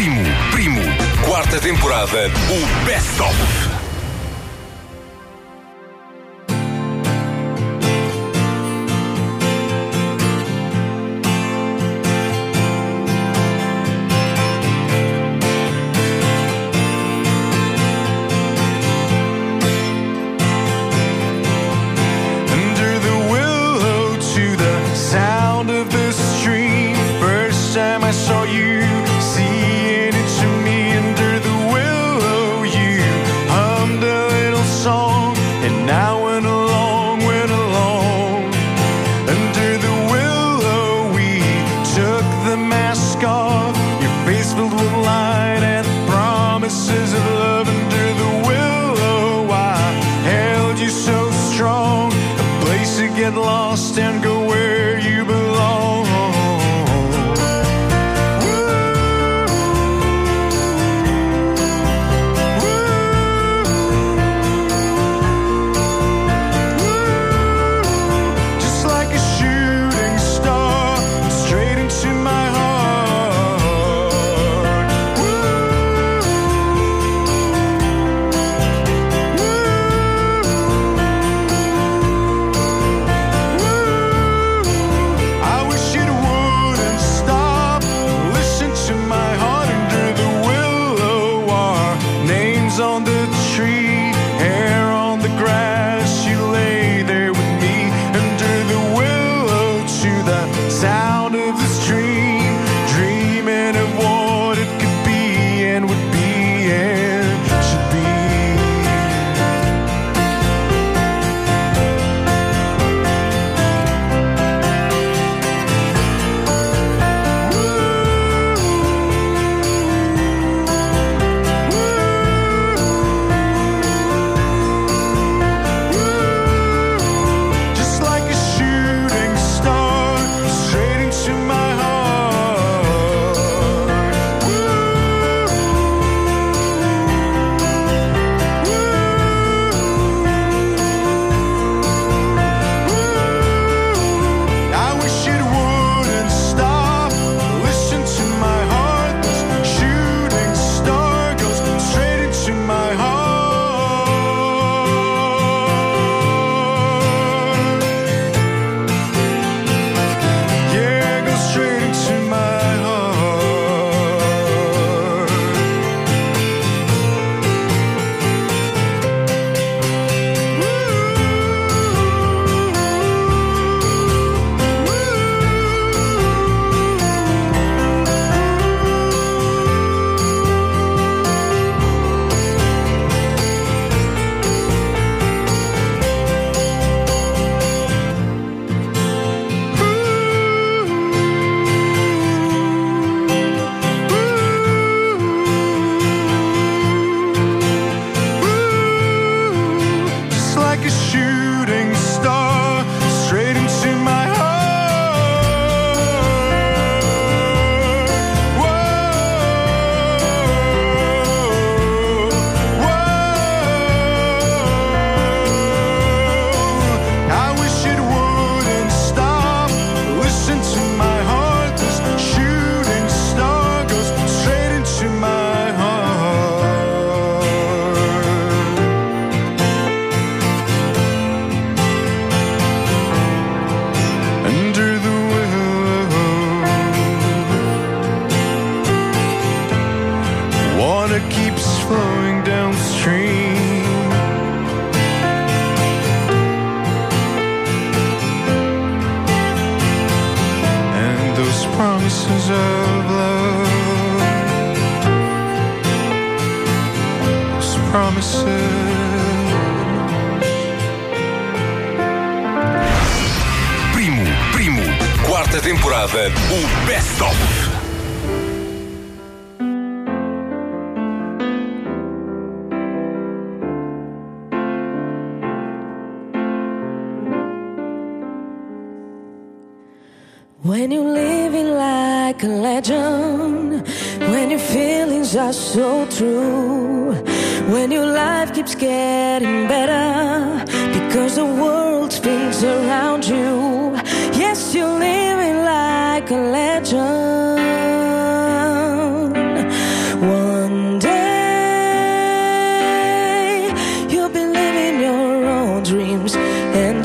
Primo, Primo, quarta temporada, o Best of.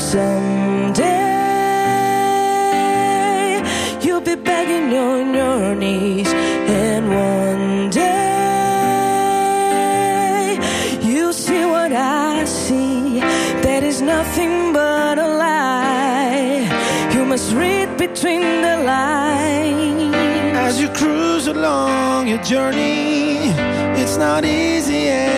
Someday you'll be begging on your knees, and one day you'll see what I see. That is nothing but a lie. You must read between the lines as you cruise along your journey. It's not easy.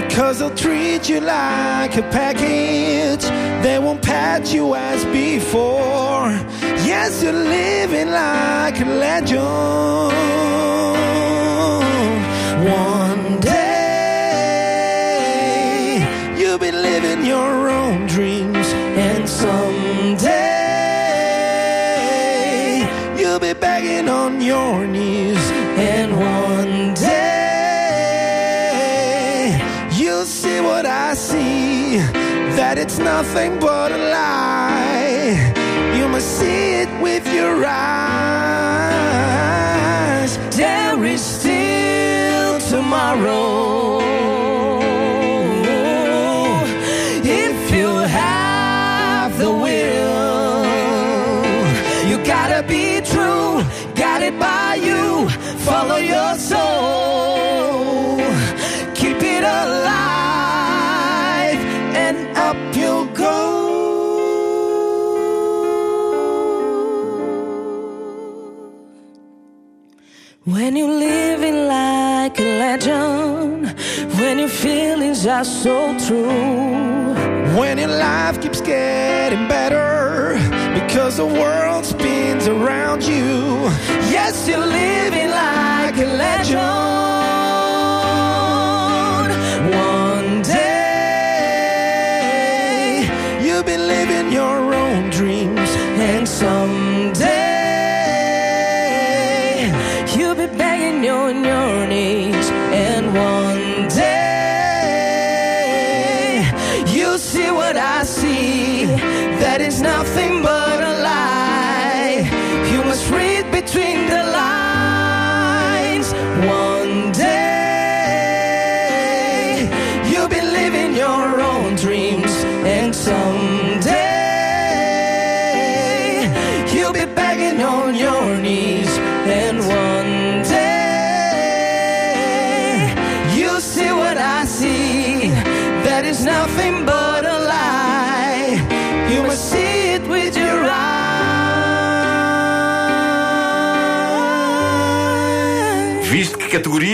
Because they'll treat you like a package, they won't pat you as before. Yes, you're living like a legend. One that it's nothing but a lie. You must see it with your eyes. There is still tomorrow. When you're living like a legend, when your feelings are so true. When your life keeps getting better because the world spins around you. Yes, you're living like a legend.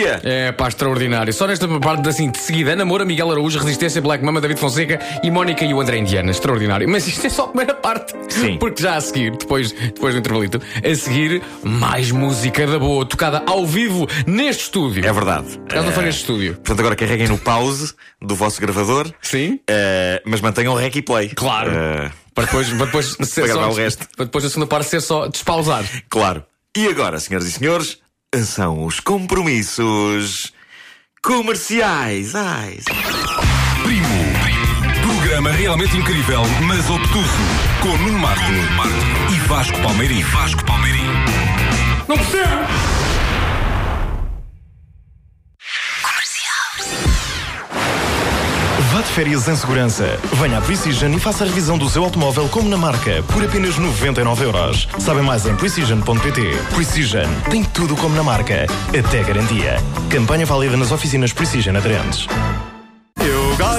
Categoria? É pá, extraordinário. Só nesta parte assim, de seguida, Ana Moura, Miguel Araújo, Resistência, Black Mama, David Fonseca e Mónica e o André Indiana. Extraordinário. Mas isto é só a primeira parte. Sim. Porque já a seguir, depois, depois do intervalito, a seguir, mais música da boa, tocada ao vivo neste estúdio. É verdade. Acaso não foi Eh, neste estúdio. Portanto, agora carreguem no pause do vosso gravador. Sim. eh, mas mantenham o rec e play. Claro. Eh, Para depois, para depois ser Para só, o resto. Para depois a segunda parte ser só despausar. claro. E agora, senhoras e senhores, são os compromissos comerciais. Ai, Primo. Programa realmente incrível, mas obtuso. Com Nuno Marco, e Vasco Palmeirim. Vasco Palmeirim. Não percebo! De férias em segurança. Venha à Precision e faça a revisão do seu automóvel como na marca, por apenas 99 euros. Sabe mais em precision.pt. Precision tem tudo como na marca, até garantia. Campanha válida nas oficinas Precision aderentes.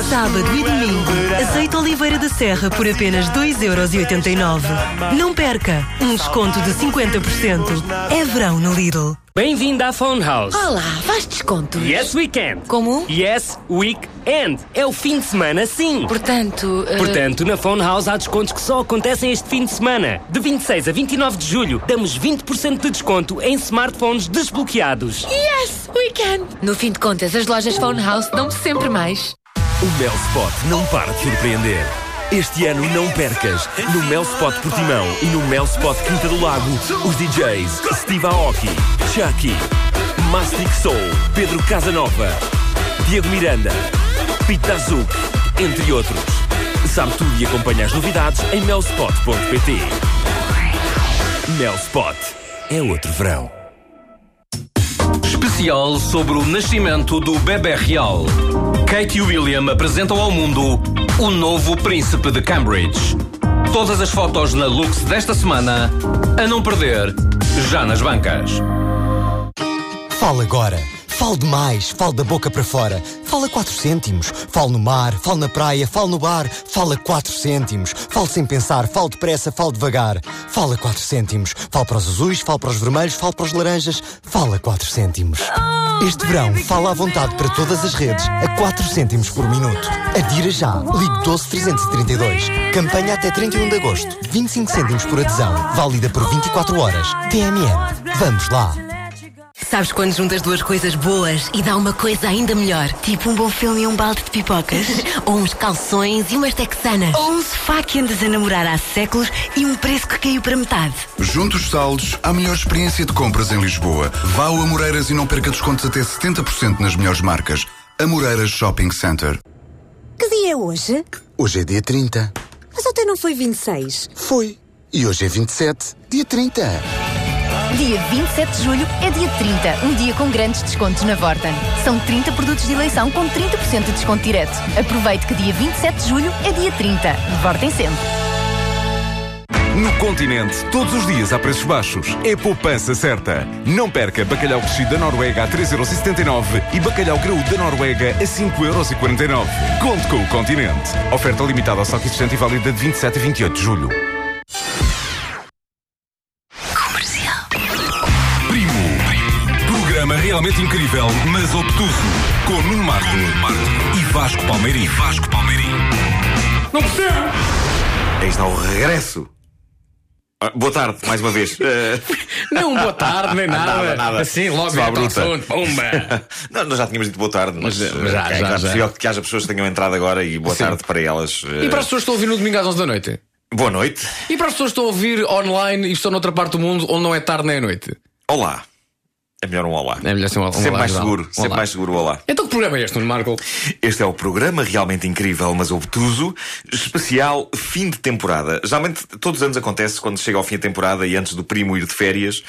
Sábado e domingo, azeite Oliveira da Serra por apenas 2,89€. Não perca, um desconto de 50%. É verão no Lidl. Bem-vindo à Phone House. Olá, faz descontos. Yes Weekend. Como? Yes Weekend. É o fim de semana, sim. Portanto, eh, Portanto, na Phone House há descontos que só acontecem este fim de semana. De 26 a 29 de julho, damos 20% de desconto em smartphones desbloqueados. yes, weekend. No fim de contas, as lojas Phone House dão sempre mais. O Melspot não para de surpreender. Este ano não percas. No Melspot Portimão e no Melspot Quinta do Lago, os DJs Steve Aoki, Chucky, Mastic Soul, Pedro Casanova, Diego Miranda, Pete Azuk, entre outros. Sabe tudo e acompanha as novidades em melspot.pt. Melspot é outro verão. Especial sobre o nascimento do bebê real. Kate e William apresentam ao mundo o novo príncipe de Cambridge. Todas as fotos na Lux desta semana, a não perder, já nas bancas. Fala agora. Falo demais, falo da boca para fora. Fala 4 cêntimos. Falo no mar, falo na praia, falo no bar. Fala 4 cêntimos. Falo sem pensar, falo depressa, falo devagar. Fala 4 cêntimos. Falo para os azuis, falo para os vermelhos, falo para os laranjas. Fala 4 cêntimos. Este verão, fala à vontade para todas as redes, a 4 cêntimos por minuto. Adira já. Ligue 12332. Campanha até 31 de agosto. 25 cêntimos por adesão. Válida por 24 horas. TMN. Vamos lá. Sabes quando juntas duas coisas boas e dá uma coisa ainda melhor? Tipo um bom filme e um balde de pipocas? Ou uns calções e umas texanas? Ou um sofá que andas a namorar há séculos e um preço que caiu para metade? Juntos os saldos, a melhor experiência de compras em Lisboa. Vá ao Amoreiras e não perca descontos até 70% nas melhores marcas. Amoreiras Shopping Center. Que dia é hoje? Hoje é dia 30. Mas ontem não foi 26. Foi. E hoje é 27. Dia 30. Dia 27 de julho é dia 30, um dia com grandes descontos na Vorten. São 30 produtos de eleição com 30% de desconto direto. Aproveite que dia 27 de julho é dia 30. Vorten sempre. No continente, todos os dias há preços baixos. É poupança certa. Não perca bacalhau crescido da Noruega a 3,79€ e bacalhau graúdo da Noruega a 5,49€. Conte com o continente. Oferta limitada ao saco existente e válida de 27 a 28 de julho. Realmente incrível, mas obtuso. Com Nuno Marco, e Vasco Palmeirim. Vasco Palmeirim. Não percebo! Aí está o regresso. Ah, boa tarde, mais uma vez. Eh, Não, boa tarde, nem nada. Nada, nada. Assim, logo Só à é bruta. assunto. Pumba! Não, nós já tínhamos dito boa tarde, mas, Mas, mas já, eh, já, é já. possível que haja pessoas que tenham entrado agora e boa Sim. tarde para elas. eh, E para as pessoas que estão a ouvir no domingo às 11 da noite? Boa noite. E para as pessoas que estão a ouvir online e estão noutra parte do mundo onde não é tarde nem é noite? Olá. É melhor um olá. É melhor ser um olá. Sempre olá mais seguro, sempre Olá. mais seguro o olá. Então que programa é este, Nuno Marco? Este é o programa realmente incrível, mas obtuso, especial fim de temporada. Geralmente, todos os anos acontece quando chega ao fim da temporada e antes do primo ir de férias.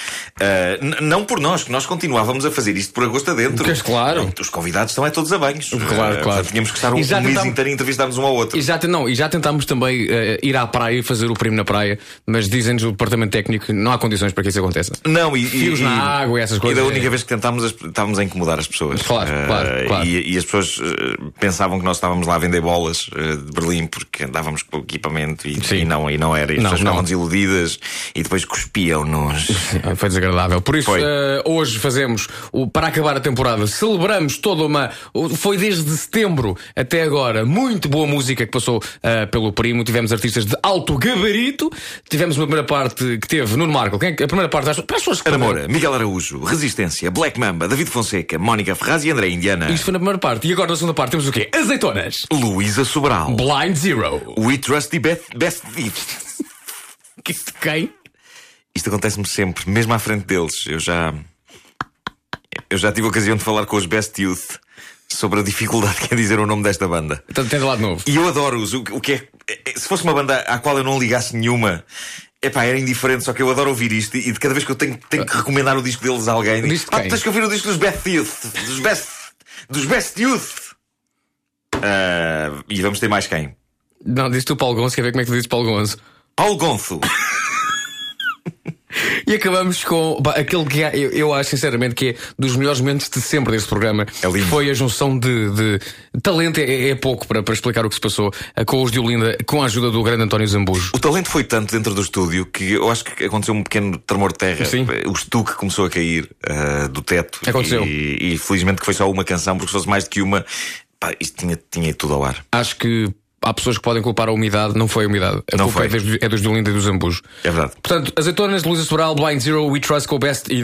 n- não por nós, que nós continuávamos a fazer isto por agosto adentro. Pois, claro. Os convidados estão é todos a banhos. Claro, Ah, claro. Tínhamos que estar um, um mês inteiro a entrevistar-nos um ao outro. E já, não, e já tentámos também eh, ir à praia e fazer o primo na praia, mas dizem-nos o departamento técnico que não há condições para que isso aconteça. Não, e, e- Fios e- na água e essas coisas. Da única vez que tentámos, estávamos a incomodar as pessoas. Claro, Eh, claro, claro. E, e as pessoas eh, pensavam que nós estávamos lá a vender bolas eh, de Berlim porque andávamos com o equipamento e, e não, e não era. E as Não, pessoas não. ficavam desiludidas e depois cuspiam-nos. Foi desagradável. Por isso, eh, hoje fazemos, o, para acabar a temporada, celebramos toda uma. Foi desde setembro até agora, muito boa música que passou pelo primo. Tivemos artistas de alto gabarito. Tivemos uma primeira parte que teve Nuno Marco. Quem, é a primeira parte, para as pessoas que. Ana Moura, Miguel Araújo, Resistência, Black Mamba, David Fonseca, Mónica Ferraz e André Indiana. Isto foi na primeira parte. E agora na segunda parte temos o quê? Azeitonas. Luísa Sobral. Blind Zero. We Trust the Best, best. Quem? Isto acontece-me sempre, mesmo à frente deles. Eu já. Eu já tive a ocasião de falar com os Best Youth sobre a dificuldade que é dizer o nome desta banda. Então tens lá de novo. E eu adoro-os. O, o que é- se fosse uma banda à qual eu não ligasse nenhuma. Epá, era indiferente, só que eu adoro ouvir isto e de cada vez que eu tenho, tenho que recomendar o disco deles a alguém, digo, Disco de "Pá, quem? tens que ouvir o disco dos Best Youth, dos Best, dos best Youth. Ah, e vamos ter mais quem? Não, disse tu Paulo Gonço, quer ver como é que tu dizes Paulo Gonço? Paulo Gonço. E acabamos com pá, aquele que é- eu, eu acho sinceramente que é dos melhores momentos de sempre deste programa. É Foi a junção de, de- talento, é, é pouco para, para explicar o que se passou eh, com os de Olinda, com a ajuda do grande António Zambujo. O talento foi tanto dentro do estúdio que eu acho que aconteceu um pequeno tremor de terra. Sim. O estuque começou a cair ah, do teto. Aconteceu. E, e felizmente que foi só uma canção, porque se fosse mais do que uma, pá, isto tinha, tinha tudo ao ar. Acho que há pessoas que podem culpar a umidade, não foi a umidade. A Não culpa foi. É, dos, é dos de Olinda e do Zambujo. É verdade. Portanto, azeitonas de Luísa Sobral, Blind Zero, We Trust com o Best e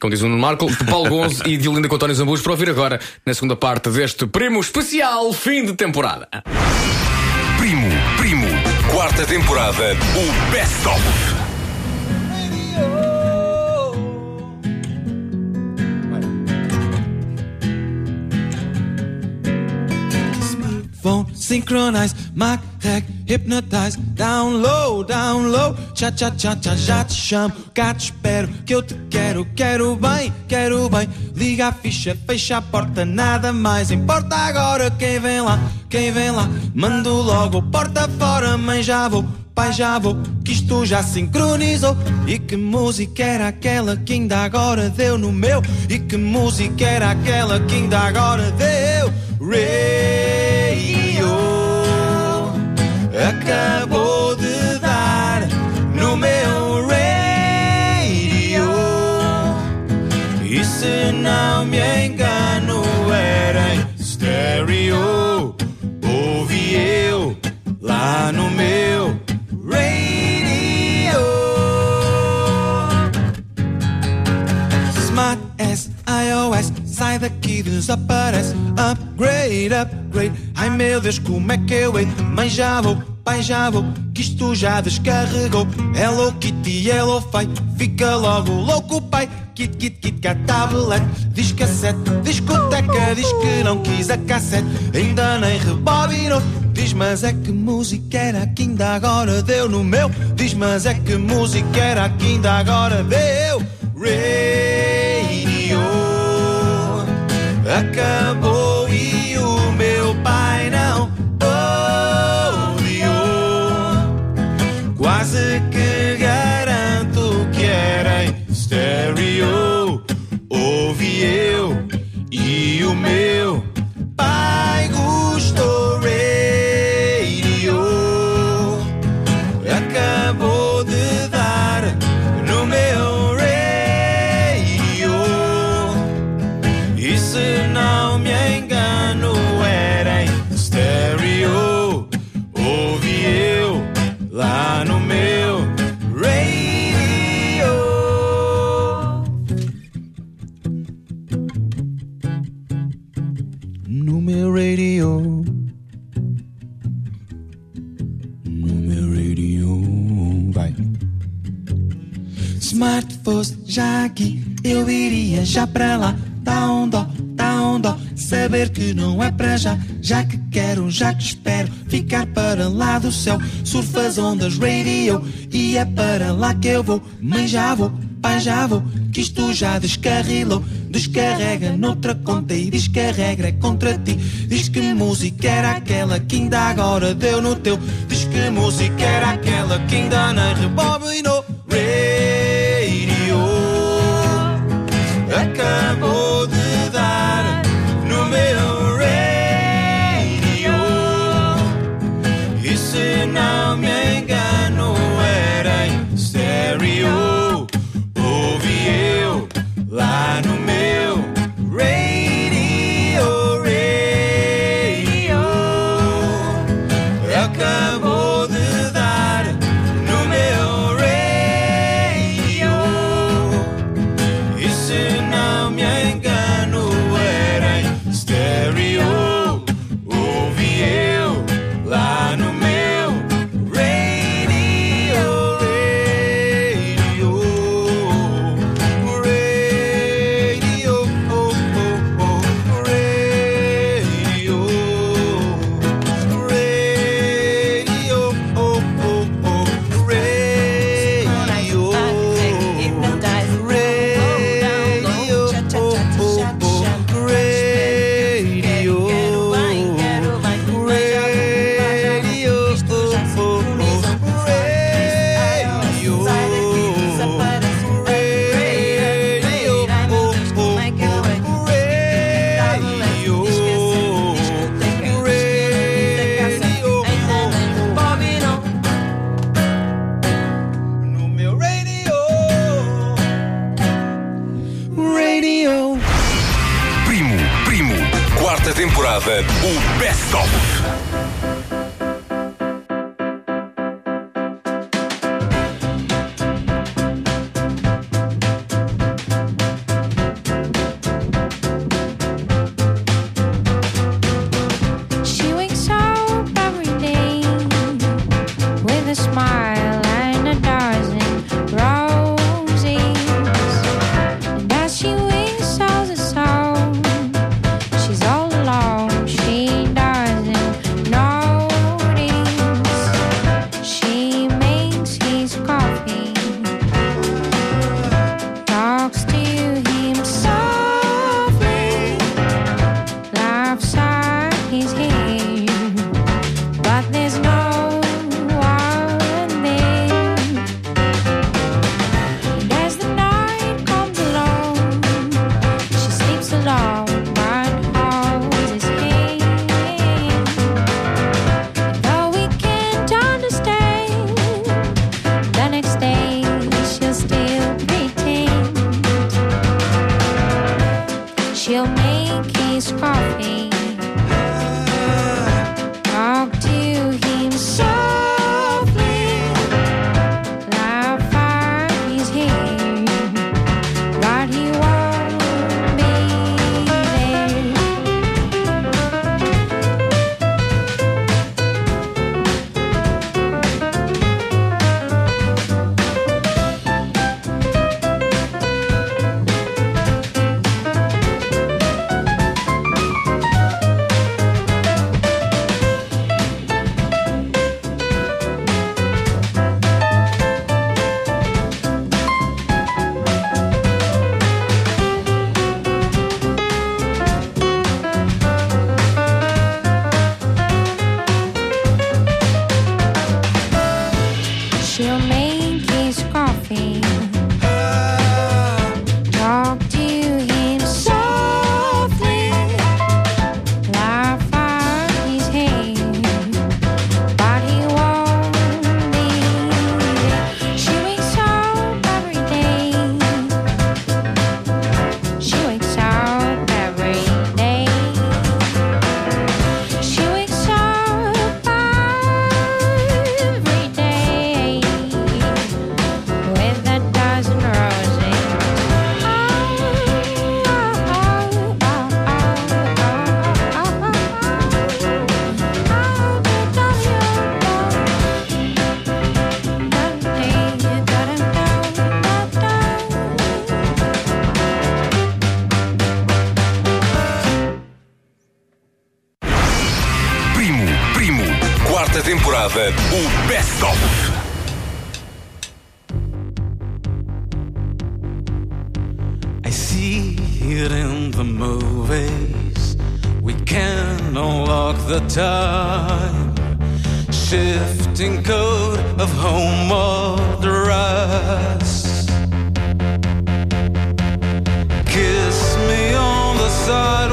como diz o Nuno Marco, de Paulo Gonzo e de Olinda com António Zambujo para ouvir agora na segunda parte deste primo especial fim de temporada. Primo, Primo, quarta temporada, o Best of. Phone, synchronize, mic tag, hypnotize, down low, down low, cha cha cha cha, já te chamo, cá te espero, que eu te quero, quero bem, quero bem, liga a ficha, fecha a porta, nada mais importa. Agora quem vem lá, quem vem lá, mando logo, porta fora, mãe já vou, pai já vou, que isto já sincronizou. E que música era aquela que ainda agora deu no meu? E que música era aquela que ainda agora deu? Radio acabou de dar no meu radio. E se não me engano, era em stereo. Ouvi eu lá no meu sai daqui, desaparece. Upgrade, upgrade. Ai meu Deus, como é que eu hei? Mãe já vou, pai já vou, que isto já descarregou. Hello Kitty, hello Fai, fica logo louco, pai. Kit, kit, kit, cat, tablet, diz cassete, discoteca, diz que não quis a cassete, ainda nem rebobinou. Diz, mas é que música era que ainda agora deu no meu? Diz, mas é que música era que ainda agora deu? Radio acabou já, já que quero, já que espero ficar para lá do céu. Surfa as ondas radio e é para lá que eu vou. Mãe já vou, pai já vou, que isto já descarrilou. Descarrega noutra conta e diz que a regra é contra ti. Diz que música era aquela que ainda agora deu no teu. Diz que música era aquela que ainda nem rebobinou. shifting code of home address. Kiss me on the side.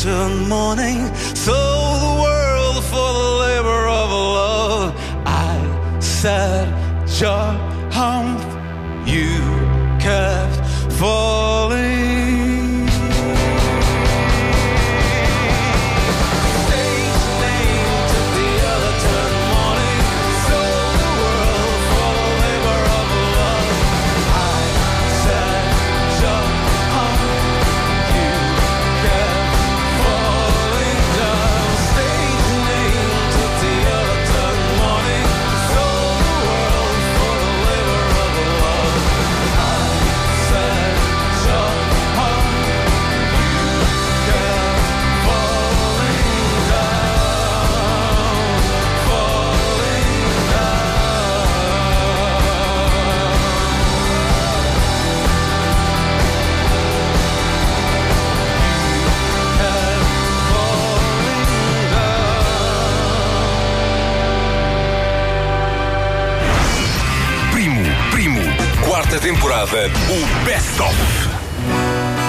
till morning. Sold the world for the labor of love. I said, George. O Best of.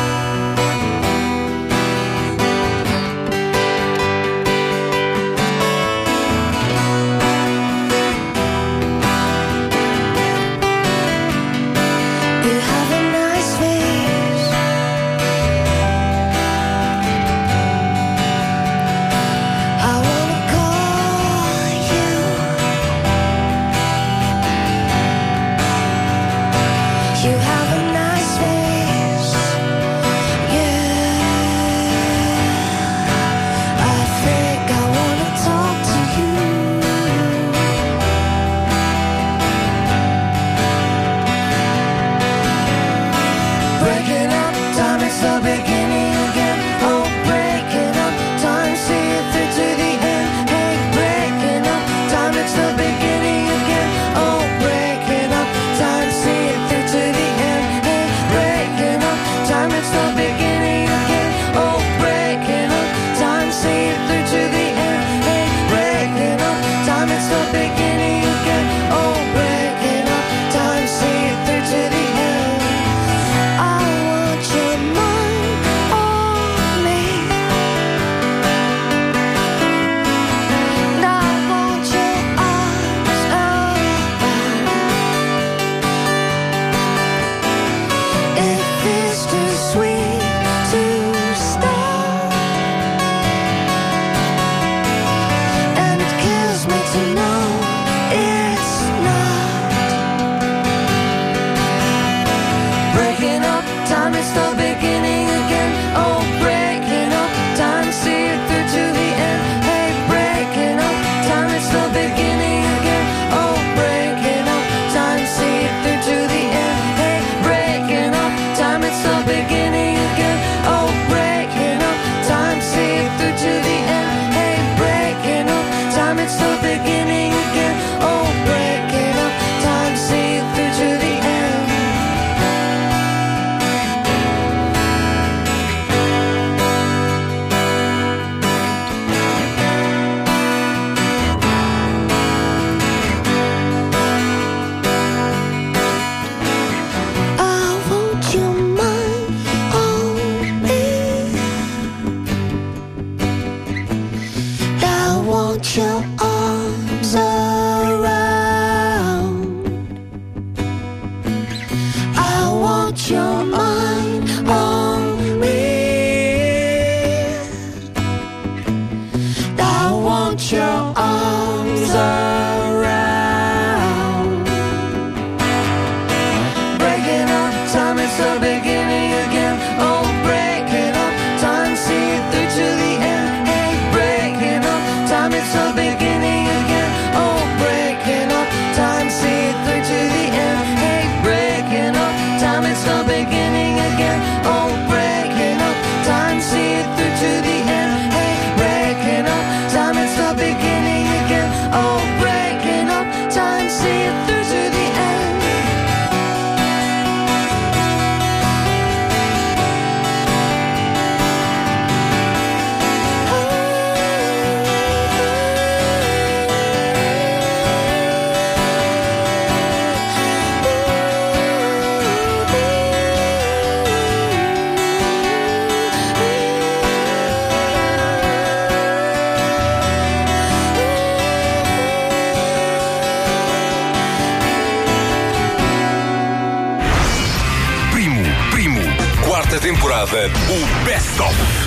O Best of.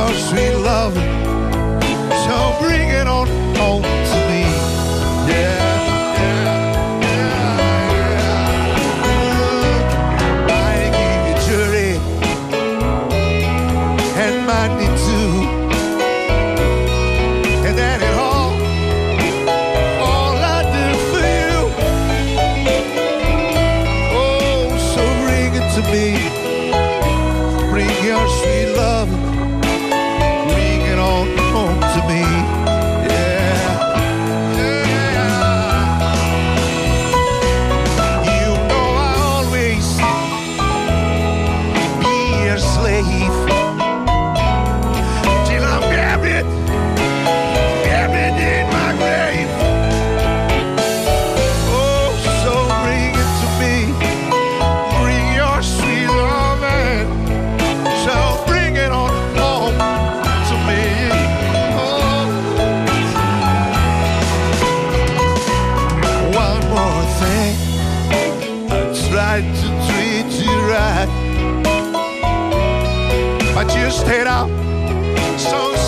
your sweet love, So bring it on. carretera.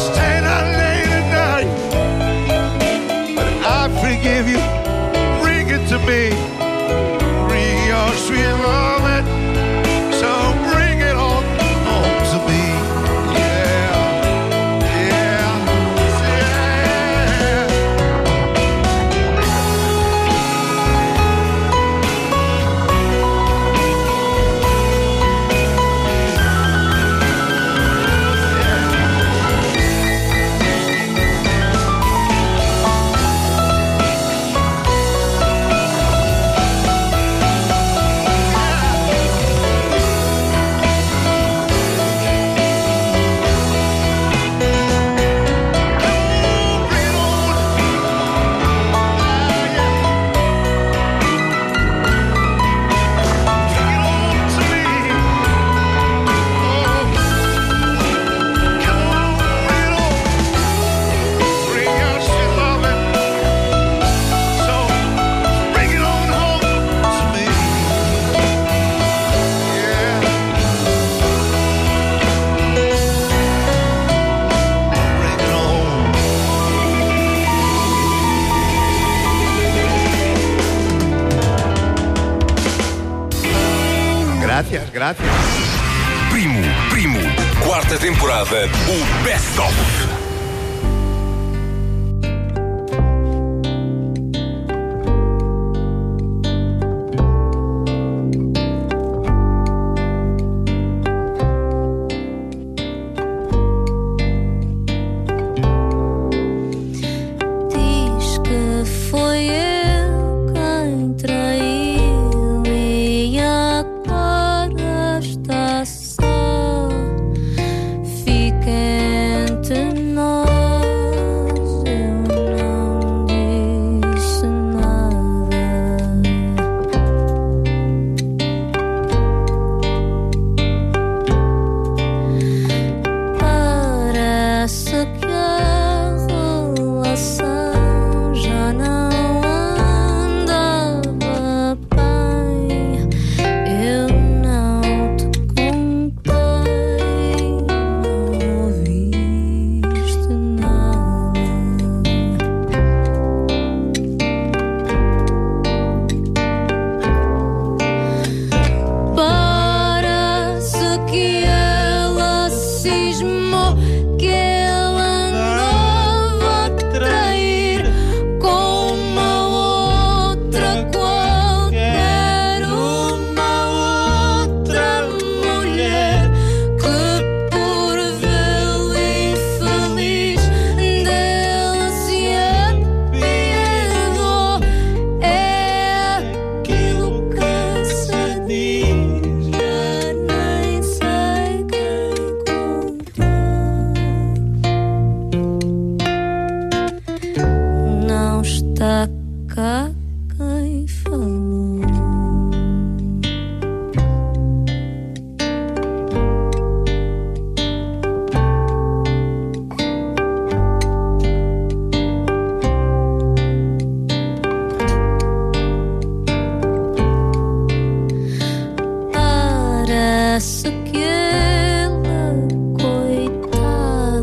Primo, primo, quarta temporada, o Best of.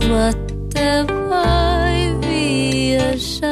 what if I reassured?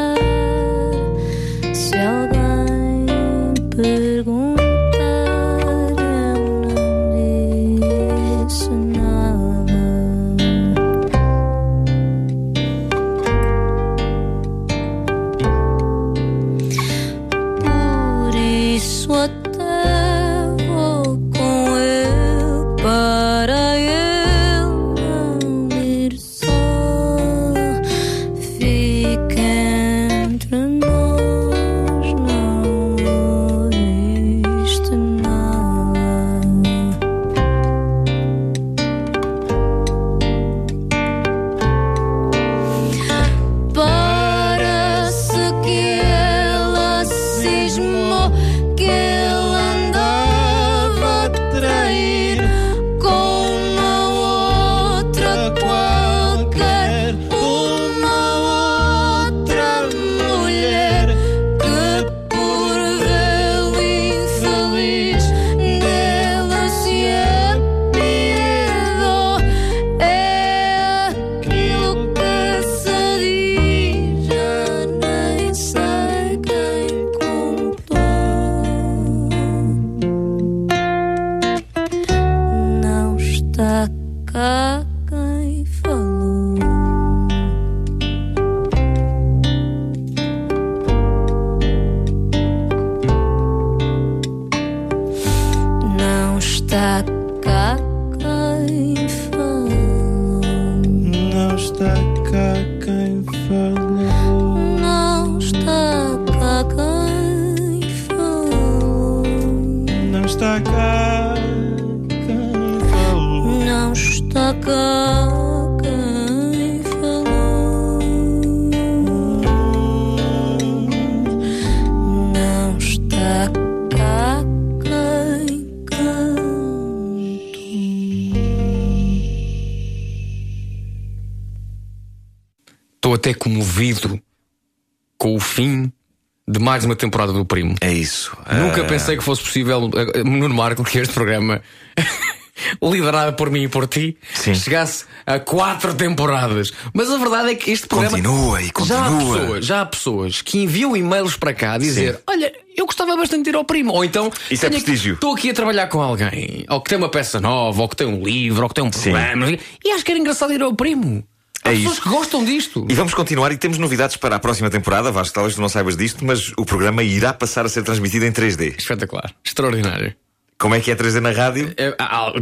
Mais uma temporada do Primo. É isso. Nunca Ah. pensei que fosse possível, eh, Nuno Marco, que este programa, liderado por mim e por ti, chegasse a quatro temporadas. Mas a verdade é que este programa. Continua e Já há, continua. pessoas, já há pessoas que enviam e-mails para cá a dizer: Sim. Olha, eu gostava bastante de ir ao Primo. Ou então. Isso é prestígio. Estou aqui a trabalhar com alguém, ou que tem uma peça nova, ou que tem um livro, ou que tem um programa. E acho que era engraçado ir ao Primo. Há É pessoas isso. que gostam disto. E vamos continuar e temos novidades para a próxima temporada. Vasco, talvez tu não saibas disto, mas o programa irá passar a ser transmitido em 3D. Espetacular. Extraordinário. Como é que é 3D na rádio?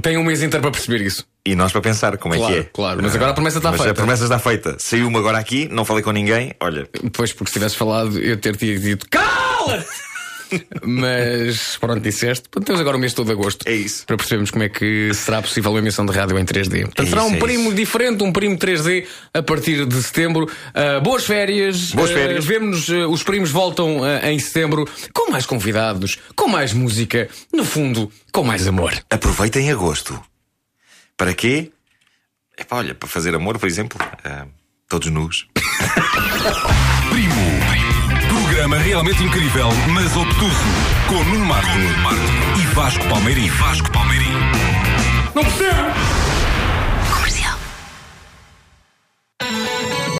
tem um mês inteiro para perceber isso. E nós para pensar como Claro, é que é. claro. Mas agora a promessa está Mas feita. A promessa está feita. Saiu-me agora aqui, não falei com ninguém. Olha. Pois, porque se tivesse falado, eu ter-te dito cala! Mas pronto, disseste. Portanto, temos agora o mês todo de agosto. É isso. Para percebermos como é que será possível uma emissão de rádio em 3D. Portanto, É será isso, um é primo diferente, um primo 3D a partir de setembro. Ah, boas férias. Boas férias. Vemo-nos, ah, os primos voltam em setembro com mais convidados, com mais música, no fundo, com mais amor. Aproveitem agosto. Para quê? Epá, olha, para fazer amor, por exemplo. Todos nus. Primo. Programa realmente incrível, mas obtuso. Com Nuno Marco, e Vasco Palmeirim. Vasco Palmeirim. Não percebo!